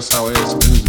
that's how.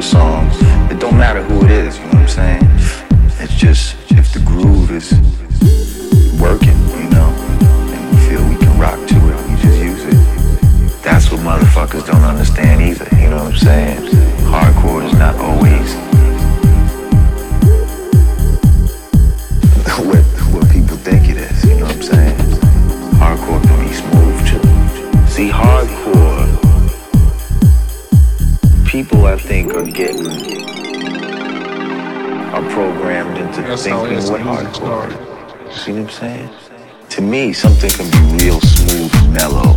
your songs. It don't matter who it is, you know what I'm saying? It's just if the groove is working, you know, and we feel we can rock to it, we just use it. That's what motherfuckers don't understand either, you know what I'm saying? Hardcore is not always think or getting are programmed into That's thinking what hardcore. See what I'm saying? To me, something can be real smooth, mellow,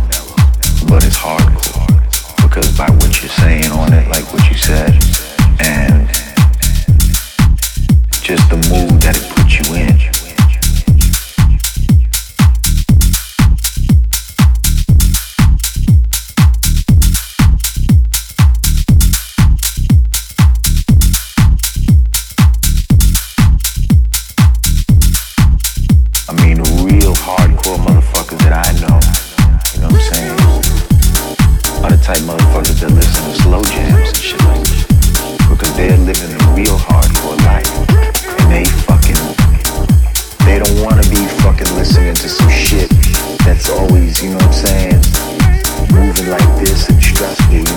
but it's hardcore because by what you're saying on it, like what you said, and just the mood that it puts. motherfuckers that listen to slow jams and shit like Because they're living a real hardcore life. And they fucking, they don't want to be fucking listening to some shit that's always, you know what I'm saying, moving like this and stressful.